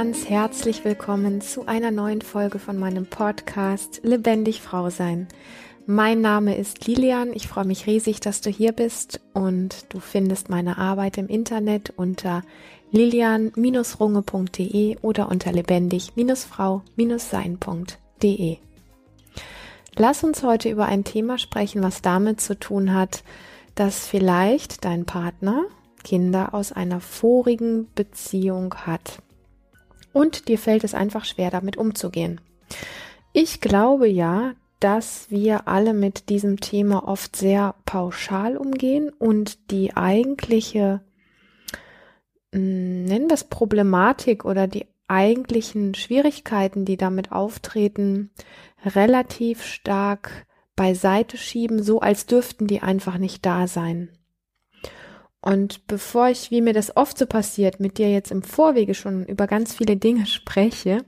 ganz herzlich willkommen zu einer neuen Folge von meinem Podcast Lebendig Frau sein. Mein Name ist Lilian. Ich freue mich riesig, dass du hier bist und du findest meine Arbeit im Internet unter lilian-runge.de oder unter lebendig-frau-sein.de. Lass uns heute über ein Thema sprechen, was damit zu tun hat, dass vielleicht dein Partner Kinder aus einer vorigen Beziehung hat und dir fällt es einfach schwer, damit umzugehen. Ich glaube ja, dass wir alle mit diesem Thema oft sehr pauschal umgehen und die eigentliche, hm, nennen wir es Problematik oder die eigentlichen Schwierigkeiten, die damit auftreten, relativ stark beiseite schieben, so als dürften die einfach nicht da sein. Und bevor ich, wie mir das oft so passiert, mit dir jetzt im Vorwege schon über ganz viele Dinge spreche,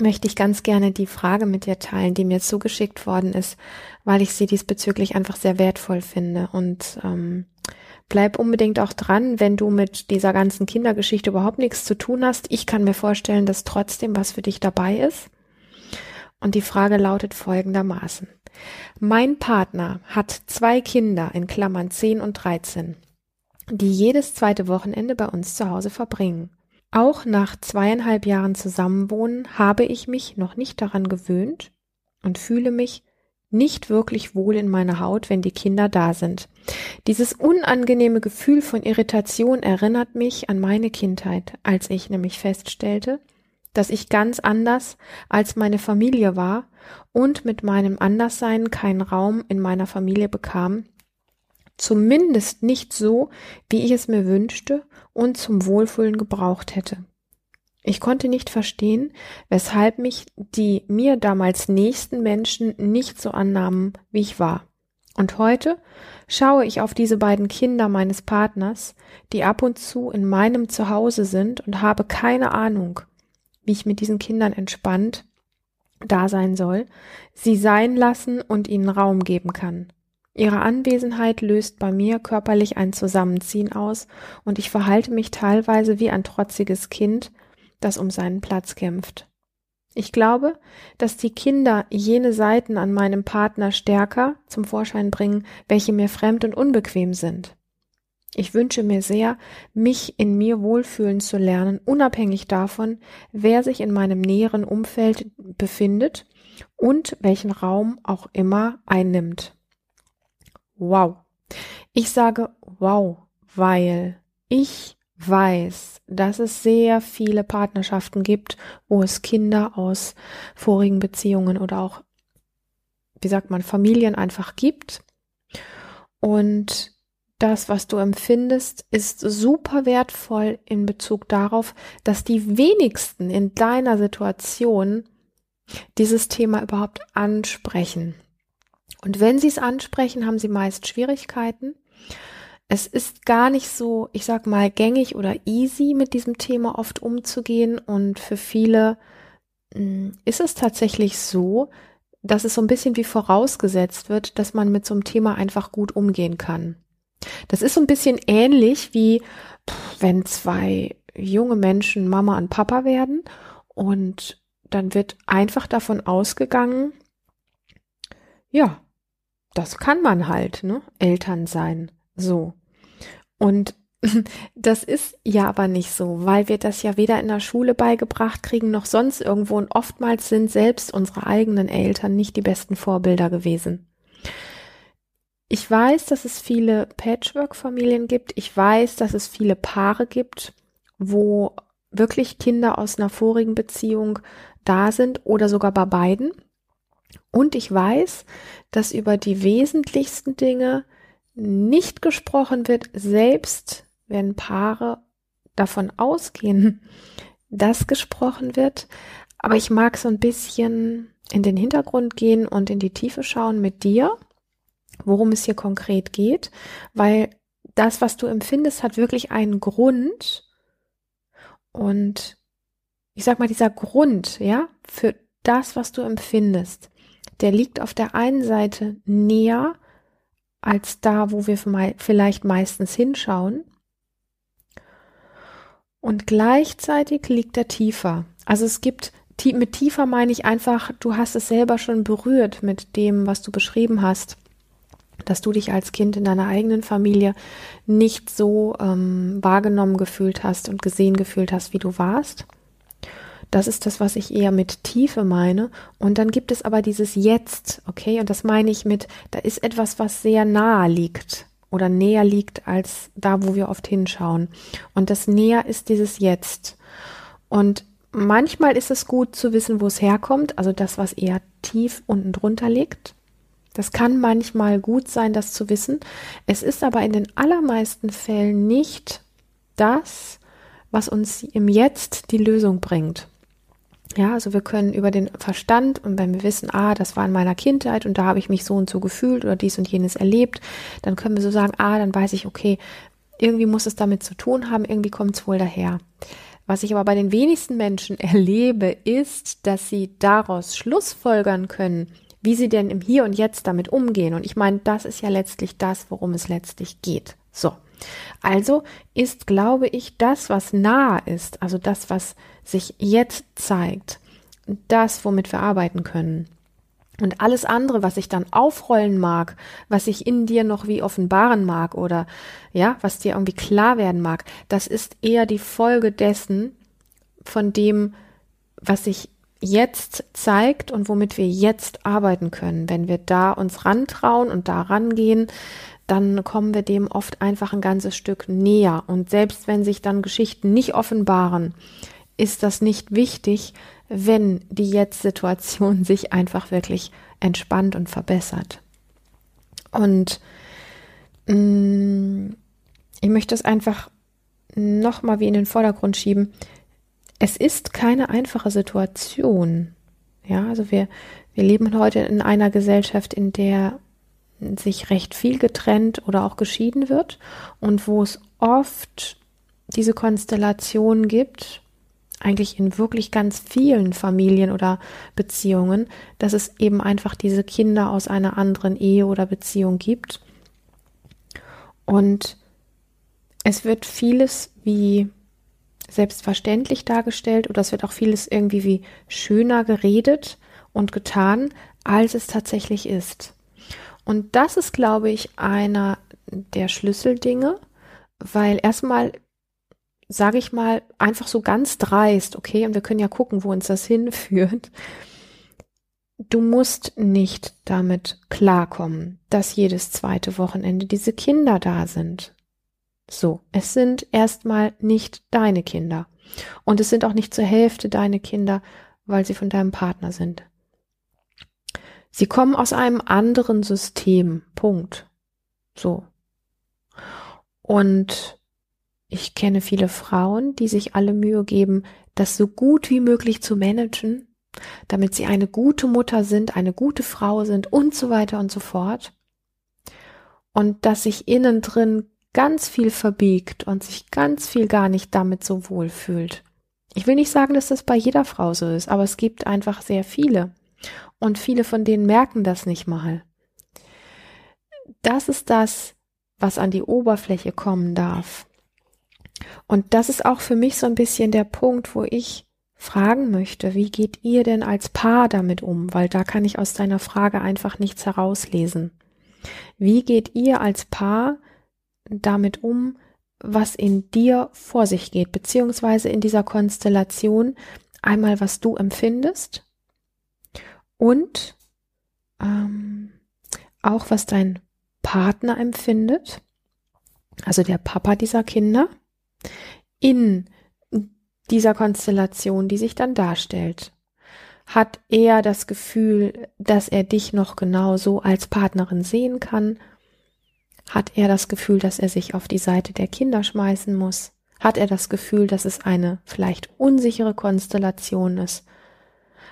möchte ich ganz gerne die Frage mit dir teilen, die mir zugeschickt worden ist, weil ich sie diesbezüglich einfach sehr wertvoll finde. Und ähm, bleib unbedingt auch dran, wenn du mit dieser ganzen Kindergeschichte überhaupt nichts zu tun hast. Ich kann mir vorstellen, dass trotzdem was für dich dabei ist. Und die Frage lautet folgendermaßen. Mein Partner hat zwei Kinder in Klammern 10 und 13 die jedes zweite Wochenende bei uns zu Hause verbringen. Auch nach zweieinhalb Jahren Zusammenwohnen habe ich mich noch nicht daran gewöhnt und fühle mich nicht wirklich wohl in meiner Haut, wenn die Kinder da sind. Dieses unangenehme Gefühl von Irritation erinnert mich an meine Kindheit, als ich nämlich feststellte, dass ich ganz anders als meine Familie war und mit meinem Anderssein keinen Raum in meiner Familie bekam, zumindest nicht so, wie ich es mir wünschte und zum Wohlfühlen gebraucht hätte. Ich konnte nicht verstehen, weshalb mich die mir damals nächsten Menschen nicht so annahmen, wie ich war. Und heute schaue ich auf diese beiden Kinder meines Partners, die ab und zu in meinem Zuhause sind und habe keine Ahnung, wie ich mit diesen Kindern entspannt da sein soll, sie sein lassen und ihnen Raum geben kann. Ihre Anwesenheit löst bei mir körperlich ein Zusammenziehen aus und ich verhalte mich teilweise wie ein trotziges Kind, das um seinen Platz kämpft. Ich glaube, dass die Kinder jene Seiten an meinem Partner stärker zum Vorschein bringen, welche mir fremd und unbequem sind. Ich wünsche mir sehr, mich in mir wohlfühlen zu lernen, unabhängig davon, wer sich in meinem näheren Umfeld befindet und welchen Raum auch immer einnimmt wow. Ich sage wow, weil ich weiß, dass es sehr viele Partnerschaften gibt, wo es Kinder aus vorigen Beziehungen oder auch, wie sagt man, Familien einfach gibt. Und das, was du empfindest, ist super wertvoll in Bezug darauf, dass die wenigsten in deiner Situation dieses Thema überhaupt ansprechen. Und wenn sie es ansprechen, haben sie meist Schwierigkeiten. Es ist gar nicht so, ich sag mal, gängig oder easy mit diesem Thema oft umzugehen. Und für viele hm, ist es tatsächlich so, dass es so ein bisschen wie vorausgesetzt wird, dass man mit so einem Thema einfach gut umgehen kann. Das ist so ein bisschen ähnlich wie, wenn zwei junge Menschen Mama und Papa werden und dann wird einfach davon ausgegangen, ja, das kann man halt, ne? Eltern sein. So. Und das ist ja aber nicht so, weil wir das ja weder in der Schule beigebracht kriegen noch sonst irgendwo und oftmals sind selbst unsere eigenen Eltern nicht die besten Vorbilder gewesen. Ich weiß, dass es viele Patchwork-Familien gibt. Ich weiß, dass es viele Paare gibt, wo wirklich Kinder aus einer vorigen Beziehung da sind oder sogar bei beiden. Und ich weiß, dass über die wesentlichsten Dinge nicht gesprochen wird, selbst wenn Paare davon ausgehen, dass gesprochen wird. Aber ich mag so ein bisschen in den Hintergrund gehen und in die Tiefe schauen mit dir, worum es hier konkret geht, weil das, was du empfindest, hat wirklich einen Grund. Und ich sag mal, dieser Grund, ja, für das, was du empfindest, der liegt auf der einen Seite näher als da, wo wir vielleicht meistens hinschauen. Und gleichzeitig liegt er tiefer. Also es gibt, mit tiefer meine ich einfach, du hast es selber schon berührt mit dem, was du beschrieben hast, dass du dich als Kind in deiner eigenen Familie nicht so ähm, wahrgenommen gefühlt hast und gesehen gefühlt hast, wie du warst. Das ist das, was ich eher mit Tiefe meine. Und dann gibt es aber dieses Jetzt, okay? Und das meine ich mit, da ist etwas, was sehr nahe liegt oder näher liegt als da, wo wir oft hinschauen. Und das näher ist dieses Jetzt. Und manchmal ist es gut zu wissen, wo es herkommt, also das, was eher tief unten drunter liegt. Das kann manchmal gut sein, das zu wissen. Es ist aber in den allermeisten Fällen nicht das, was uns im Jetzt die Lösung bringt. Ja, also wir können über den Verstand und wenn wir wissen, ah, das war in meiner Kindheit und da habe ich mich so und so gefühlt oder dies und jenes erlebt, dann können wir so sagen, ah, dann weiß ich, okay, irgendwie muss es damit zu tun haben, irgendwie kommt es wohl daher. Was ich aber bei den wenigsten Menschen erlebe, ist, dass sie daraus Schlussfolgern können, wie sie denn im Hier und Jetzt damit umgehen. Und ich meine, das ist ja letztlich das, worum es letztlich geht. So. Also ist, glaube ich, das, was nah ist, also das, was sich jetzt zeigt, das, womit wir arbeiten können. Und alles andere, was ich dann aufrollen mag, was ich in dir noch wie offenbaren mag oder ja, was dir irgendwie klar werden mag, das ist eher die Folge dessen, von dem, was sich jetzt zeigt und womit wir jetzt arbeiten können. Wenn wir da uns rantrauen und da rangehen, dann kommen wir dem oft einfach ein ganzes Stück näher. Und selbst wenn sich dann Geschichten nicht offenbaren, ist das nicht wichtig, wenn die Jetzt-Situation sich einfach wirklich entspannt und verbessert. Und mh, mm, ich möchte es einfach nochmal wie in den Vordergrund schieben. Es ist keine einfache Situation. Ja, also wir, wir leben heute in einer Gesellschaft, in der sich recht viel getrennt oder auch geschieden wird und wo es oft diese Konstellation gibt, eigentlich in wirklich ganz vielen Familien oder Beziehungen, dass es eben einfach diese Kinder aus einer anderen Ehe oder Beziehung gibt. Und es wird vieles wie selbstverständlich dargestellt oder es wird auch vieles irgendwie wie schöner geredet und getan, als es tatsächlich ist. Und das ist, glaube ich, einer der Schlüsseldinge, weil erstmal sage ich mal, einfach so ganz dreist, okay, und wir können ja gucken, wo uns das hinführt. Du musst nicht damit klarkommen, dass jedes zweite Wochenende diese Kinder da sind. So, es sind erstmal nicht deine Kinder. Und es sind auch nicht zur Hälfte deine Kinder, weil sie von deinem Partner sind. Sie kommen aus einem anderen System. Punkt. So. Und ich kenne viele Frauen, die sich alle Mühe geben, das so gut wie möglich zu managen, damit sie eine gute Mutter sind, eine gute Frau sind und so weiter und so fort. Und dass sich innen drin ganz viel verbiegt und sich ganz viel gar nicht damit so wohl fühlt. Ich will nicht sagen, dass das bei jeder Frau so ist, aber es gibt einfach sehr viele. Und viele von denen merken das nicht mal. Das ist das, was an die Oberfläche kommen darf. Und das ist auch für mich so ein bisschen der Punkt, wo ich fragen möchte, wie geht ihr denn als Paar damit um? Weil da kann ich aus deiner Frage einfach nichts herauslesen. Wie geht ihr als Paar damit um, was in dir vor sich geht, beziehungsweise in dieser Konstellation einmal, was du empfindest und ähm, auch was dein Partner empfindet, also der Papa dieser Kinder, in dieser Konstellation, die sich dann darstellt. Hat er das Gefühl, dass er dich noch genau so als Partnerin sehen kann? Hat er das Gefühl, dass er sich auf die Seite der Kinder schmeißen muss? Hat er das Gefühl, dass es eine vielleicht unsichere Konstellation ist?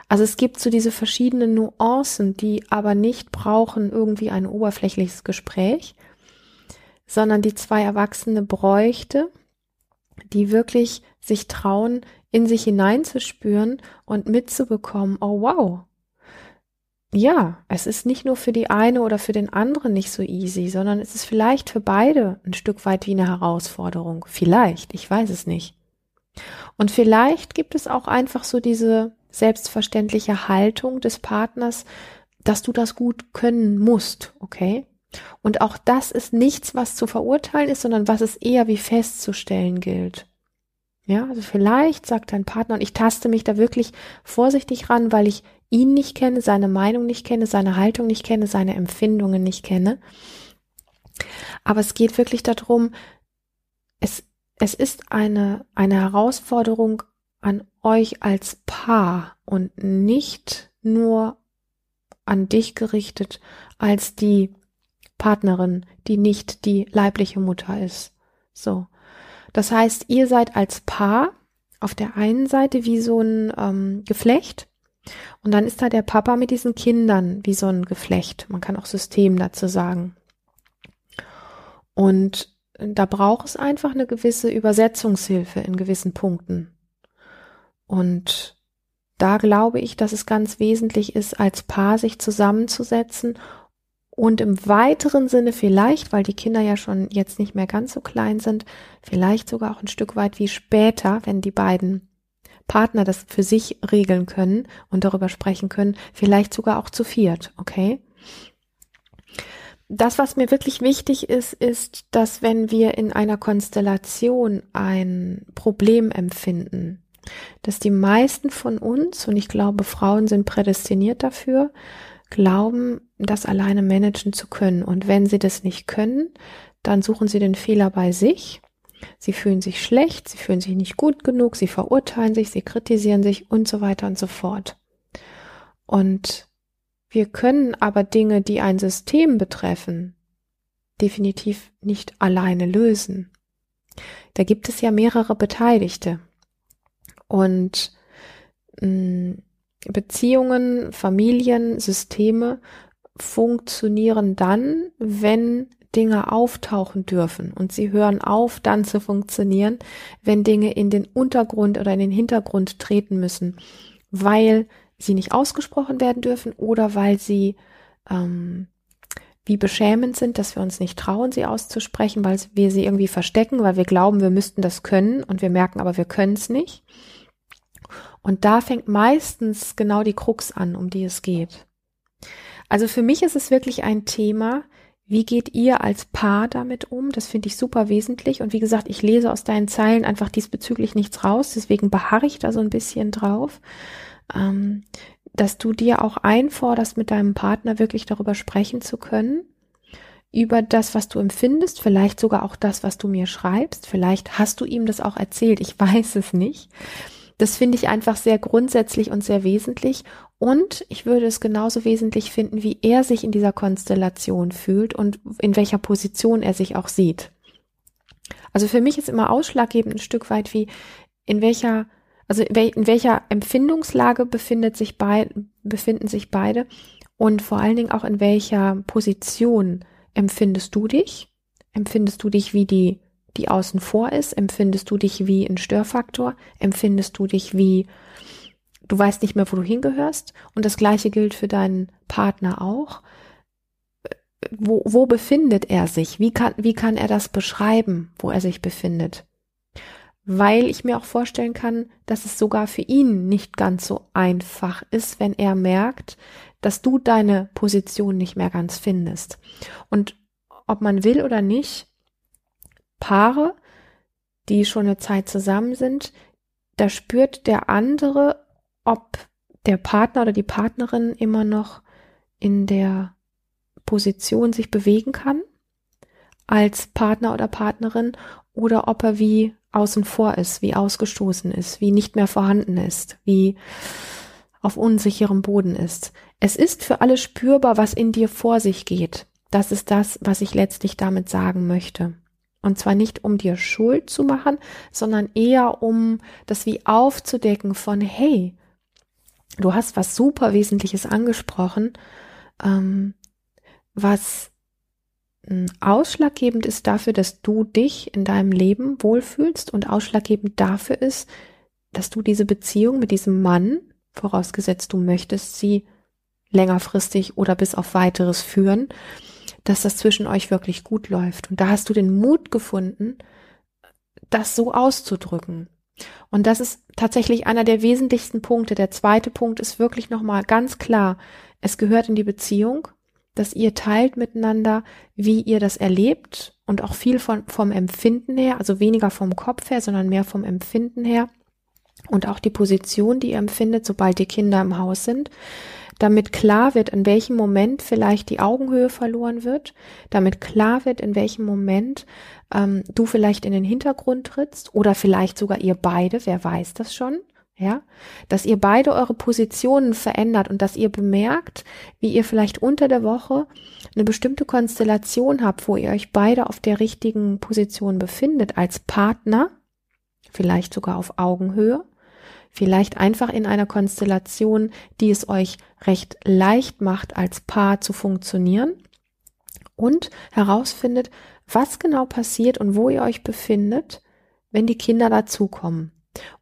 Also es gibt so diese verschiedenen Nuancen, die aber nicht brauchen irgendwie ein oberflächliches Gespräch, sondern die zwei Erwachsene bräuchte, die wirklich sich trauen, in sich hineinzuspüren und mitzubekommen, oh wow. Ja, es ist nicht nur für die eine oder für den anderen nicht so easy, sondern es ist vielleicht für beide ein Stück weit wie eine Herausforderung. Vielleicht, ich weiß es nicht. Und vielleicht gibt es auch einfach so diese selbstverständliche Haltung des Partners, dass du das gut können musst, okay? Und auch das ist nichts, was zu verurteilen ist, sondern was es eher wie festzustellen gilt. Ja, also vielleicht sagt dein Partner, und ich taste mich da wirklich vorsichtig ran, weil ich ihn nicht kenne, seine Meinung nicht kenne, seine Haltung nicht kenne, seine Empfindungen nicht kenne. Aber es geht wirklich darum, es, es ist eine, eine Herausforderung an euch als Paar und nicht nur an dich gerichtet als die Partnerin, die nicht die leibliche Mutter ist. So. Das heißt, ihr seid als Paar auf der einen Seite wie so ein ähm, Geflecht und dann ist da der Papa mit diesen Kindern wie so ein Geflecht. Man kann auch System dazu sagen. Und da braucht es einfach eine gewisse Übersetzungshilfe in gewissen Punkten. Und da glaube ich, dass es ganz wesentlich ist, als Paar sich zusammenzusetzen und im weiteren Sinne vielleicht, weil die Kinder ja schon jetzt nicht mehr ganz so klein sind, vielleicht sogar auch ein Stück weit wie später, wenn die beiden Partner das für sich regeln können und darüber sprechen können, vielleicht sogar auch zu viert, okay? Das, was mir wirklich wichtig ist, ist, dass wenn wir in einer Konstellation ein Problem empfinden, dass die meisten von uns, und ich glaube, Frauen sind prädestiniert dafür, glauben, das alleine managen zu können. Und wenn sie das nicht können, dann suchen sie den Fehler bei sich. Sie fühlen sich schlecht, sie fühlen sich nicht gut genug, sie verurteilen sich, sie kritisieren sich und so weiter und so fort. Und wir können aber Dinge, die ein System betreffen, definitiv nicht alleine lösen. Da gibt es ja mehrere Beteiligte. Und mh, mm, Beziehungen, Familien, Systeme funktionieren dann, wenn Dinge auftauchen dürfen und sie hören auf, dann zu funktionieren, wenn Dinge in den Untergrund oder in den Hintergrund treten müssen, weil sie nicht ausgesprochen werden dürfen oder weil sie ähm, wie beschämend sind, dass wir uns nicht trauen, sie auszusprechen, weil wir sie irgendwie verstecken, weil wir glauben, wir müssten das können und wir merken aber, wir können es nicht. Und da fängt meistens genau die Krux an, um die es geht. Also für mich ist es wirklich ein Thema, wie geht ihr als Paar damit um? Das finde ich super wesentlich. Und wie gesagt, ich lese aus deinen Zeilen einfach diesbezüglich nichts raus. Deswegen beharre ich da so ein bisschen drauf, ähm, dass du dir auch einforderst, mit deinem Partner wirklich darüber sprechen zu können. Über das, was du empfindest, vielleicht sogar auch das, was du mir schreibst. Vielleicht hast du ihm das auch erzählt. Ich weiß es nicht. Das finde ich einfach sehr grundsätzlich und sehr wesentlich. Und ich würde es genauso wesentlich finden, wie er sich in dieser Konstellation fühlt und in welcher Position er sich auch sieht. Also für mich ist immer ausschlaggebend ein Stück weit wie, in welcher, also in welcher Empfindungslage befindet sich bei, befinden sich beide und vor allen Dingen auch in welcher Position empfindest du dich? Empfindest du dich wie die die außen vor ist? Empfindest du dich wie ein Störfaktor? Empfindest du dich wie du weißt nicht mehr, wo du hingehörst? Und das gleiche gilt für deinen Partner auch. Wo, wo befindet er sich? Wie kann, wie kann er das beschreiben, wo er sich befindet? Weil ich mir auch vorstellen kann, dass es sogar für ihn nicht ganz so einfach ist, wenn er merkt, dass du deine Position nicht mehr ganz findest. Und ob man will oder nicht, Paare, die schon eine Zeit zusammen sind, da spürt der andere, ob der Partner oder die Partnerin immer noch in der Position sich bewegen kann als Partner oder Partnerin oder ob er wie außen vor ist, wie ausgestoßen ist, wie nicht mehr vorhanden ist, wie auf unsicherem Boden ist. Es ist für alle spürbar, was in dir vor sich geht. Das ist das, was ich letztlich damit sagen möchte. Und zwar nicht, um dir Schuld zu machen, sondern eher um das wie aufzudecken von, hey, du hast was super Wesentliches angesprochen, ähm, was hm, ausschlaggebend ist dafür, dass du dich in deinem Leben wohlfühlst und ausschlaggebend dafür ist, dass du diese Beziehung mit diesem Mann, vorausgesetzt du möchtest sie längerfristig oder bis auf weiteres führen, dass das zwischen euch wirklich gut läuft. Und da hast du den Mut gefunden, das so auszudrücken. Und das ist tatsächlich einer der wesentlichsten Punkte. Der zweite Punkt ist wirklich nochmal ganz klar. Es gehört in die Beziehung, dass ihr teilt miteinander, wie ihr das erlebt und auch viel von, vom Empfinden her, also weniger vom Kopf her, sondern mehr vom Empfinden her und auch die Position, die ihr empfindet, sobald die Kinder im Haus sind, damit klar wird, in welchem Moment vielleicht die Augenhöhe verloren wird, damit klar wird, in welchem Moment ähm, du vielleicht in den Hintergrund trittst oder vielleicht sogar ihr beide, wer weiß das schon, ja, dass ihr beide eure Positionen verändert und dass ihr bemerkt, wie ihr vielleicht unter der Woche eine bestimmte Konstellation habt, wo ihr euch beide auf der richtigen Position befindet als Partner, vielleicht sogar auf Augenhöhe, vielleicht einfach in einer Konstellation, die es euch recht leicht macht, als Paar zu funktionieren und herausfindet, was genau passiert und wo ihr euch befindet, wenn die Kinder dazukommen.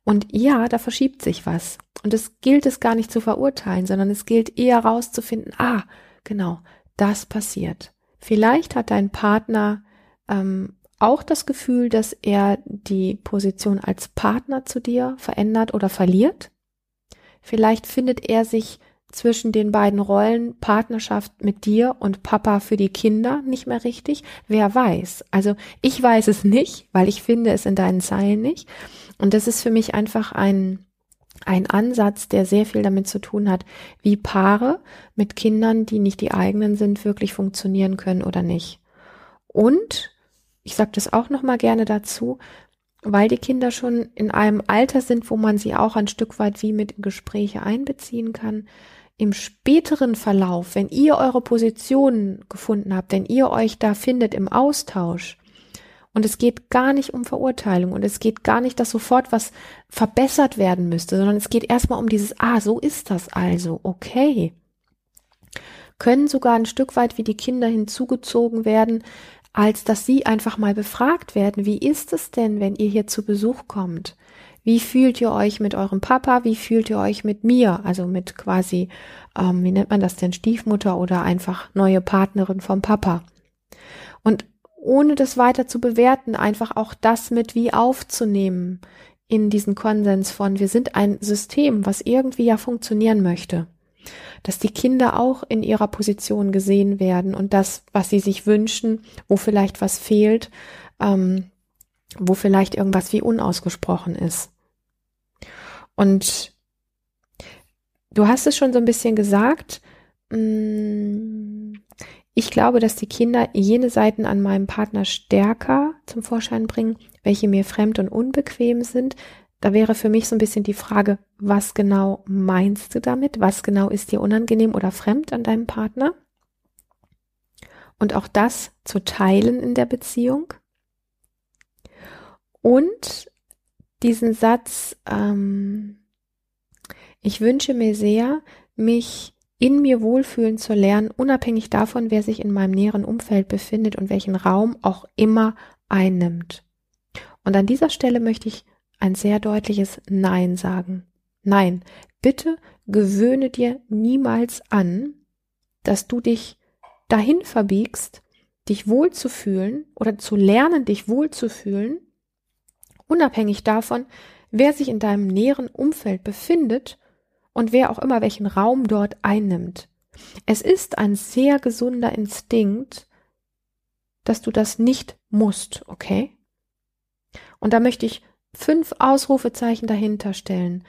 Und ja, da verschiebt sich was. Und es gilt es gar nicht zu verurteilen, sondern es gilt eher herauszufinden, ah, genau, das passiert. Vielleicht hat dein Partner ähm, auch das Gefühl, dass er die Position als Partner zu dir verändert oder verliert. Vielleicht findet er sich zwischen den beiden Rollen Partnerschaft mit dir und Papa für die Kinder nicht mehr richtig. Wer weiß? Also ich weiß es nicht, weil ich finde es in deinen Zeilen nicht. Und das ist für mich einfach ein, ein Ansatz, der sehr viel damit zu tun hat, wie Paare mit Kindern, die nicht die eigenen sind, wirklich funktionieren können oder nicht. Und ich sage das auch noch mal gerne dazu, weil die Kinder schon in einem Alter sind, wo man sie auch ein Stück weit wie mit Gespräche einbeziehen kann. Im späteren Verlauf, wenn ihr eure Positionen gefunden habt, wenn ihr euch da findet im Austausch, und es geht gar nicht um Verurteilung und es geht gar nicht, dass sofort was verbessert werden müsste, sondern es geht erstmal um dieses, ah, so ist das also, okay. Können sogar ein Stück weit wie die Kinder hinzugezogen werden, als dass sie einfach mal befragt werden, wie ist es denn, wenn ihr hier zu Besuch kommt? Wie fühlt ihr euch mit eurem Papa? Wie fühlt ihr euch mit mir? Also mit quasi, ähm, wie nennt man das denn, Stiefmutter oder einfach neue Partnerin vom Papa? Und ohne das weiter zu bewerten, einfach auch das mit wie aufzunehmen in diesen Konsens von, wir sind ein System, was irgendwie ja funktionieren möchte. Dass die Kinder auch in ihrer Position gesehen werden und das, was sie sich wünschen, wo vielleicht was fehlt, ähm, wo vielleicht irgendwas wie unausgesprochen ist. Und du hast es schon so ein bisschen gesagt, mm, ich glaube, dass die Kinder jene Seiten an meinem Partner stärker zum Vorschein bringen, welche mir fremd und unbequem sind. Da wäre für mich so ein bisschen die Frage, was genau meinst du damit? Was genau ist dir unangenehm oder fremd an deinem Partner? Und auch das zu teilen in der Beziehung. Und diesen Satz, ähm, ich wünsche mir sehr, mich in mir wohlfühlen zu lernen, unabhängig davon, wer sich in meinem näheren Umfeld befindet und welchen Raum auch immer einnimmt. Und an dieser Stelle möchte ich ein sehr deutliches Nein sagen. Nein, bitte gewöhne dir niemals an, dass du dich dahin verbiegst, dich wohlzufühlen oder zu lernen, dich wohlzufühlen, unabhängig davon, wer sich in deinem näheren Umfeld befindet und wer auch immer welchen Raum dort einnimmt. Es ist ein sehr gesunder Instinkt, dass du das nicht musst, okay? Und da möchte ich fünf Ausrufezeichen dahinter stellen.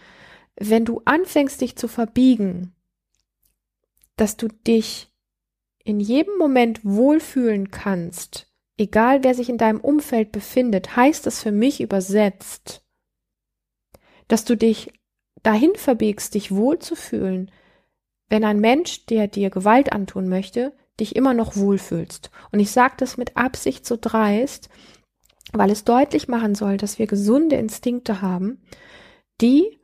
Wenn du anfängst, dich zu verbiegen, dass du dich in jedem Moment wohlfühlen kannst, egal wer sich in deinem Umfeld befindet, heißt es für mich übersetzt, dass du dich dahin verbiegst, dich wohlzufühlen, wenn ein Mensch, der dir Gewalt antun möchte, dich immer noch wohlfühlst. Und ich sage das mit Absicht so dreist, weil es deutlich machen soll, dass wir gesunde Instinkte haben, die,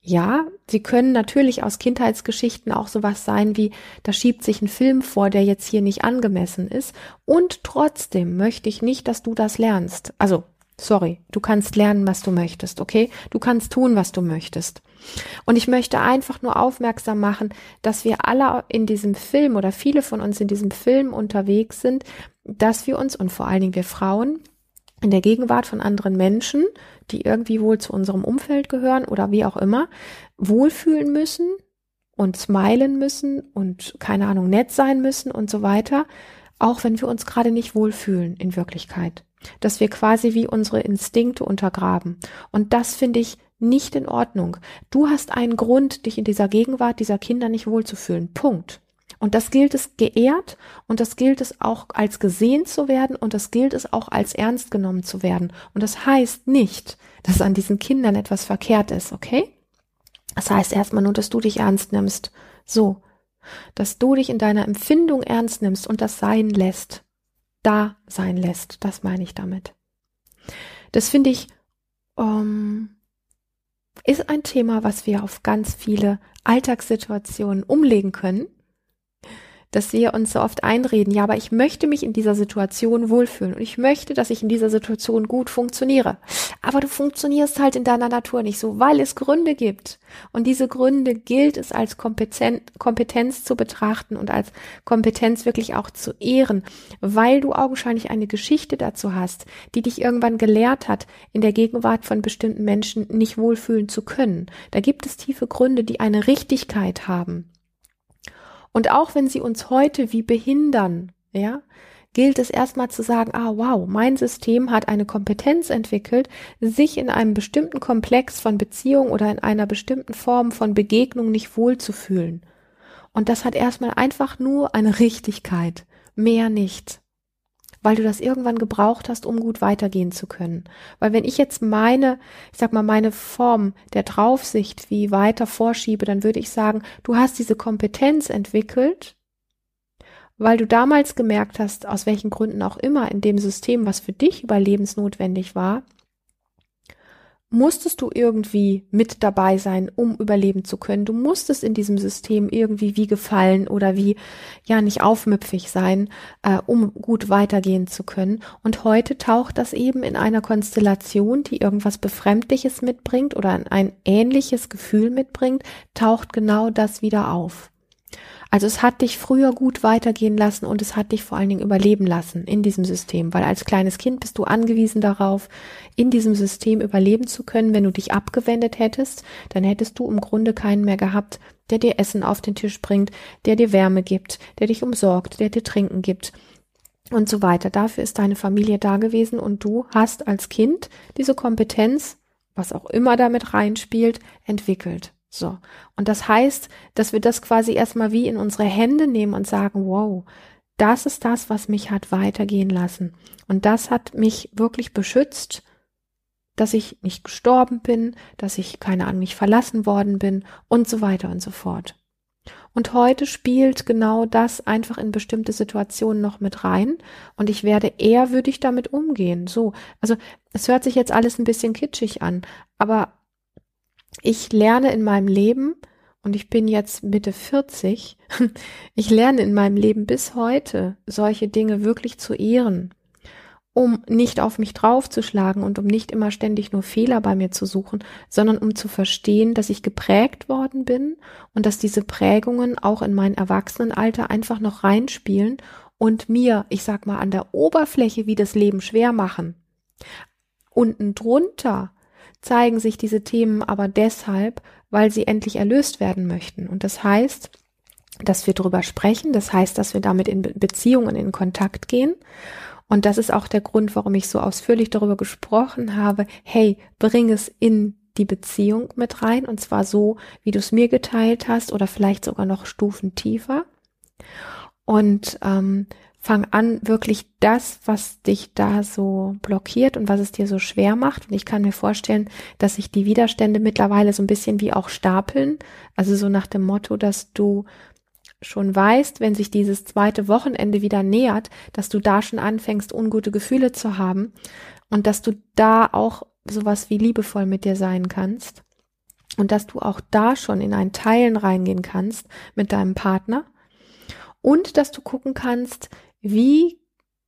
ja, sie können natürlich aus Kindheitsgeschichten auch sowas sein wie, da schiebt sich ein Film vor, der jetzt hier nicht angemessen ist. Und trotzdem möchte ich nicht, dass du das lernst. Also Sorry, du kannst lernen, was du möchtest, okay? Du kannst tun, was du möchtest. Und ich möchte einfach nur aufmerksam machen, dass wir alle in diesem Film oder viele von uns in diesem Film unterwegs sind, dass wir uns und vor allen Dingen wir Frauen in der Gegenwart von anderen Menschen, die irgendwie wohl zu unserem Umfeld gehören oder wie auch immer, wohlfühlen müssen und smilen müssen und keine Ahnung, nett sein müssen und so weiter, auch wenn wir uns gerade nicht wohlfühlen in Wirklichkeit. Dass wir quasi wie unsere Instinkte untergraben. Und das finde ich nicht in Ordnung. Du hast einen Grund, dich in dieser Gegenwart dieser Kinder nicht wohlzufühlen. Punkt. Und das gilt es geehrt und das gilt es auch als gesehen zu werden und das gilt es auch als ernst genommen zu werden. Und das heißt nicht, dass an diesen Kindern etwas verkehrt ist, okay? Das heißt erstmal nur, dass du dich ernst nimmst. So. Dass du dich in deiner Empfindung ernst nimmst und das sein lässt. Da sein lässt. Das meine ich damit. Das finde ich, ähm, ist ein Thema, was wir auf ganz viele Alltagssituationen umlegen können dass wir uns so oft einreden, ja, aber ich möchte mich in dieser Situation wohlfühlen und ich möchte, dass ich in dieser Situation gut funktioniere. Aber du funktionierst halt in deiner Natur nicht so, weil es Gründe gibt. Und diese Gründe gilt es als Kompetenz zu betrachten und als Kompetenz wirklich auch zu ehren, weil du augenscheinlich eine Geschichte dazu hast, die dich irgendwann gelehrt hat, in der Gegenwart von bestimmten Menschen nicht wohlfühlen zu können. Da gibt es tiefe Gründe, die eine Richtigkeit haben. Und auch wenn sie uns heute wie behindern, ja, gilt es erstmal zu sagen, ah wow, mein System hat eine Kompetenz entwickelt, sich in einem bestimmten Komplex von Beziehung oder in einer bestimmten Form von Begegnung nicht wohlzufühlen. Und das hat erstmal einfach nur eine Richtigkeit, mehr nicht weil du das irgendwann gebraucht hast, um gut weitergehen zu können. Weil wenn ich jetzt meine, ich sag mal, meine Form der Draufsicht wie weiter vorschiebe, dann würde ich sagen, du hast diese Kompetenz entwickelt, weil du damals gemerkt hast, aus welchen Gründen auch immer in dem System, was für dich überlebensnotwendig war, musstest du irgendwie mit dabei sein, um überleben zu können. Du musstest in diesem System irgendwie wie gefallen oder wie ja nicht aufmüpfig sein, äh, um gut weitergehen zu können. Und heute taucht das eben in einer Konstellation, die irgendwas Befremdliches mitbringt oder ein ähnliches Gefühl mitbringt, taucht genau das wieder auf. Also es hat dich früher gut weitergehen lassen und es hat dich vor allen Dingen überleben lassen in diesem System, weil als kleines Kind bist du angewiesen darauf, in diesem System überleben zu können. Wenn du dich abgewendet hättest, dann hättest du im Grunde keinen mehr gehabt, der dir Essen auf den Tisch bringt, der dir Wärme gibt, der dich umsorgt, der dir Trinken gibt und so weiter. Dafür ist deine Familie da gewesen und du hast als Kind diese Kompetenz, was auch immer damit reinspielt, entwickelt. So. Und das heißt, dass wir das quasi erstmal wie in unsere Hände nehmen und sagen, wow, das ist das, was mich hat weitergehen lassen. Und das hat mich wirklich beschützt, dass ich nicht gestorben bin, dass ich keine Ahnung nicht verlassen worden bin und so weiter und so fort. Und heute spielt genau das einfach in bestimmte Situationen noch mit rein. Und ich werde ehrwürdig damit umgehen. So. Also, es hört sich jetzt alles ein bisschen kitschig an. Aber ich lerne in meinem Leben, und ich bin jetzt Mitte 40, ich lerne in meinem Leben bis heute, solche Dinge wirklich zu ehren, um nicht auf mich draufzuschlagen und um nicht immer ständig nur Fehler bei mir zu suchen, sondern um zu verstehen, dass ich geprägt worden bin und dass diese Prägungen auch in mein Erwachsenenalter einfach noch reinspielen und mir, ich sag mal, an der Oberfläche wie das Leben schwer machen. Unten drunter zeigen sich diese Themen aber deshalb, weil sie endlich erlöst werden möchten. Und das heißt, dass wir darüber sprechen, das heißt, dass wir damit in Beziehungen in Kontakt gehen. Und das ist auch der Grund, warum ich so ausführlich darüber gesprochen habe. Hey, bring es in die Beziehung mit rein und zwar so, wie du es mir geteilt hast oder vielleicht sogar noch Stufen tiefer. Und ähm, fang an, wirklich das, was dich da so blockiert und was es dir so schwer macht. Und ich kann mir vorstellen, dass sich die Widerstände mittlerweile so ein bisschen wie auch stapeln. Also so nach dem Motto, dass du schon weißt, wenn sich dieses zweite Wochenende wieder nähert, dass du da schon anfängst, ungute Gefühle zu haben und dass du da auch sowas wie liebevoll mit dir sein kannst und dass du auch da schon in ein Teilen reingehen kannst mit deinem Partner und dass du gucken kannst, wie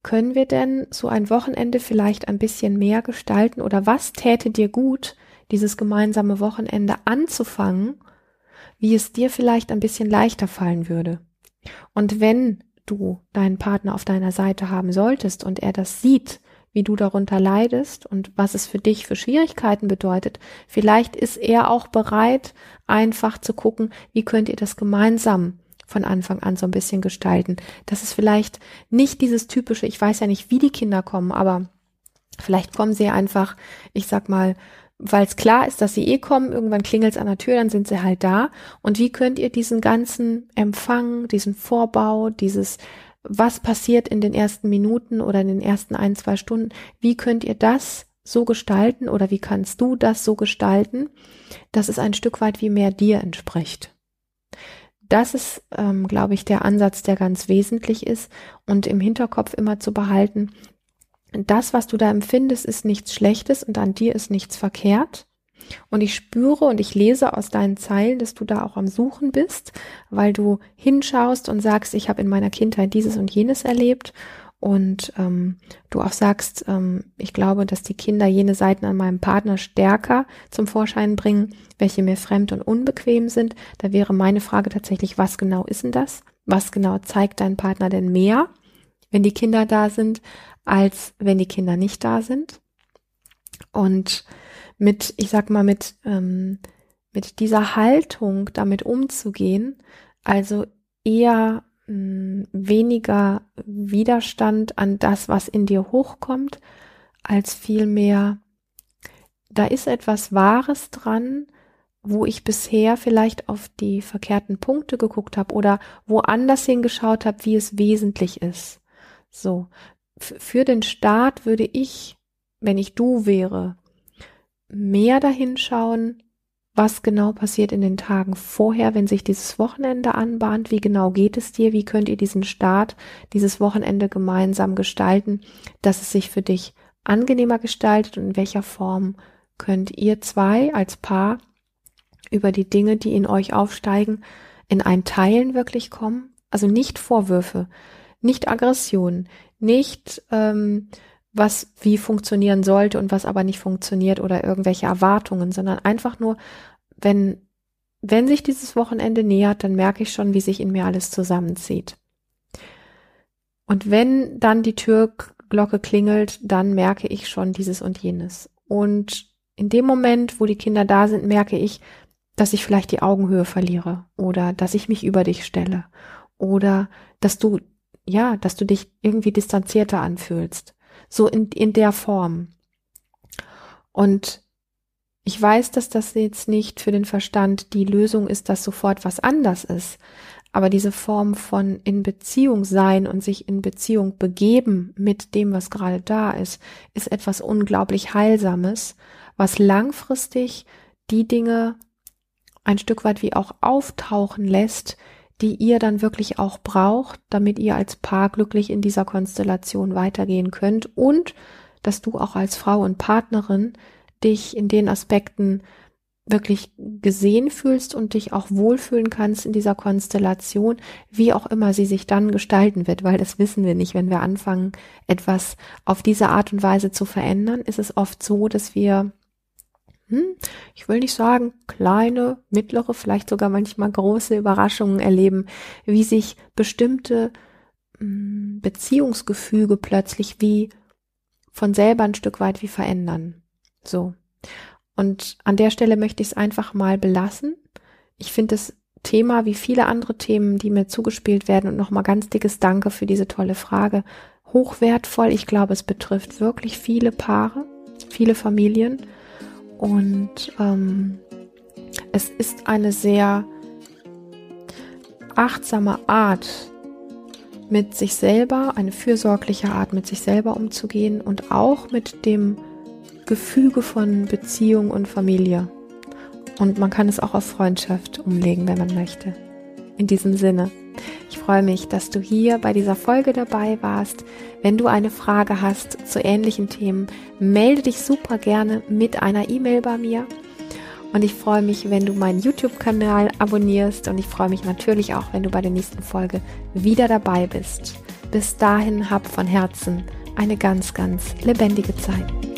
können wir denn so ein Wochenende vielleicht ein bisschen mehr gestalten oder was täte dir gut, dieses gemeinsame Wochenende anzufangen, wie es dir vielleicht ein bisschen leichter fallen würde. Und wenn du deinen Partner auf deiner Seite haben solltest und er das sieht, wie du darunter leidest und was es für dich für Schwierigkeiten bedeutet. Vielleicht ist er auch bereit, einfach zu gucken, wie könnt ihr das gemeinsam von Anfang an so ein bisschen gestalten. Das ist vielleicht nicht dieses typische, ich weiß ja nicht, wie die Kinder kommen, aber vielleicht kommen sie einfach, ich sag mal, weil es klar ist, dass sie eh kommen, irgendwann klingelt es an der Tür, dann sind sie halt da. Und wie könnt ihr diesen ganzen Empfang, diesen Vorbau, dieses, was passiert in den ersten Minuten oder in den ersten ein, zwei Stunden, wie könnt ihr das so gestalten oder wie kannst du das so gestalten, dass es ein Stück weit wie mehr dir entspricht? Das ist, ähm, glaube ich, der Ansatz, der ganz wesentlich ist und im Hinterkopf immer zu behalten, das, was du da empfindest, ist nichts Schlechtes und an dir ist nichts verkehrt. Und ich spüre und ich lese aus deinen Zeilen, dass du da auch am Suchen bist, weil du hinschaust und sagst, ich habe in meiner Kindheit dieses und jenes erlebt. Und ähm, du auch sagst, ähm, ich glaube, dass die Kinder jene Seiten an meinem Partner stärker zum Vorschein bringen, welche mir fremd und unbequem sind. Da wäre meine Frage tatsächlich, was genau ist denn das? Was genau zeigt dein Partner denn mehr, wenn die Kinder da sind, als wenn die Kinder nicht da sind? Und mit, ich sag mal, mit, ähm, mit dieser Haltung damit umzugehen, also eher mh, hm, weniger Widerstand an das, was in dir hochkommt, als vielmehr, da ist etwas Wahres dran, wo ich bisher vielleicht auf die verkehrten Punkte geguckt habe oder woanders hingeschaut habe, wie es wesentlich ist. So, für den Staat würde ich, wenn ich du wäre, mehr dahin schauen, was genau passiert in den Tagen vorher, wenn sich dieses Wochenende anbahnt, wie genau geht es dir, wie könnt ihr diesen Start, dieses Wochenende gemeinsam gestalten, dass es sich für dich angenehmer gestaltet? Und in welcher Form könnt ihr zwei als Paar über die Dinge, die in euch aufsteigen, in ein Teilen wirklich kommen. Also nicht Vorwürfe, nicht Aggression, nicht ähm, was wie funktionieren sollte und was aber nicht funktioniert oder irgendwelche Erwartungen, sondern einfach nur, wenn, wenn sich dieses Wochenende nähert, dann merke ich schon, wie sich in mir alles zusammenzieht. Und wenn dann die Türglocke klingelt, dann merke ich schon dieses und jenes. Und in dem Moment, wo die Kinder da sind, merke ich, dass ich vielleicht die Augenhöhe verliere oder dass ich mich über dich stelle oder dass du, ja, dass du dich irgendwie distanzierter anfühlst so in, in der Form. Und ich weiß, dass das jetzt nicht für den Verstand die Lösung ist, dass sofort was anders ist. Aber diese Form von in Beziehung sein und sich in Beziehung begeben mit dem, was gerade da ist, ist etwas unglaublich Heilsames, was langfristig die Dinge ein Stück weit wie auch auftauchen lässt, die ihr dann wirklich auch braucht, damit ihr als Paar glücklich in dieser Konstellation weitergehen könnt und dass du auch als Frau und Partnerin dich in den Aspekten wirklich gesehen fühlst und dich auch wohlfühlen kannst in dieser Konstellation, wie auch immer sie sich dann gestalten wird, weil das wissen wir nicht. Wenn wir anfangen, etwas auf diese Art und Weise zu verändern, ist es oft so, dass wir hm, ich will nicht sagen kleine, mittlere, vielleicht sogar manchmal große Überraschungen erleben, wie sich bestimmte hm, Beziehungsgefüge plötzlich wie von selber ein Stück weit wie verändern. So. Und an der Stelle möchte ich es einfach mal belassen. Ich finde das Thema wie viele andere Themen, die mir zugespielt werden und nochmal ganz dickes Danke für diese tolle Frage. Hochwertvoll. Ich glaube, es betrifft wirklich viele Paare, viele Familien. Und ähm, es ist eine sehr achtsame Art, mit sich selber, eine fürsorgliche Art, mit sich selber umzugehen und auch mit dem Gefüge von Beziehung und Familie. Und man kann es auch auf Freundschaft umlegen, wenn man möchte. In diesem Sinne. Ich freue mich, dass du hier bei dieser Folge dabei warst. Wenn du eine Frage hast zu ähnlichen Themen, melde dich super gerne mit einer E-Mail bei mir. Und ich freue mich, wenn du meinen YouTube-Kanal abonnierst. Und ich freue mich natürlich auch, wenn du bei der nächsten Folge wieder dabei bist. Bis dahin hab von Herzen eine ganz, ganz lebendige Zeit.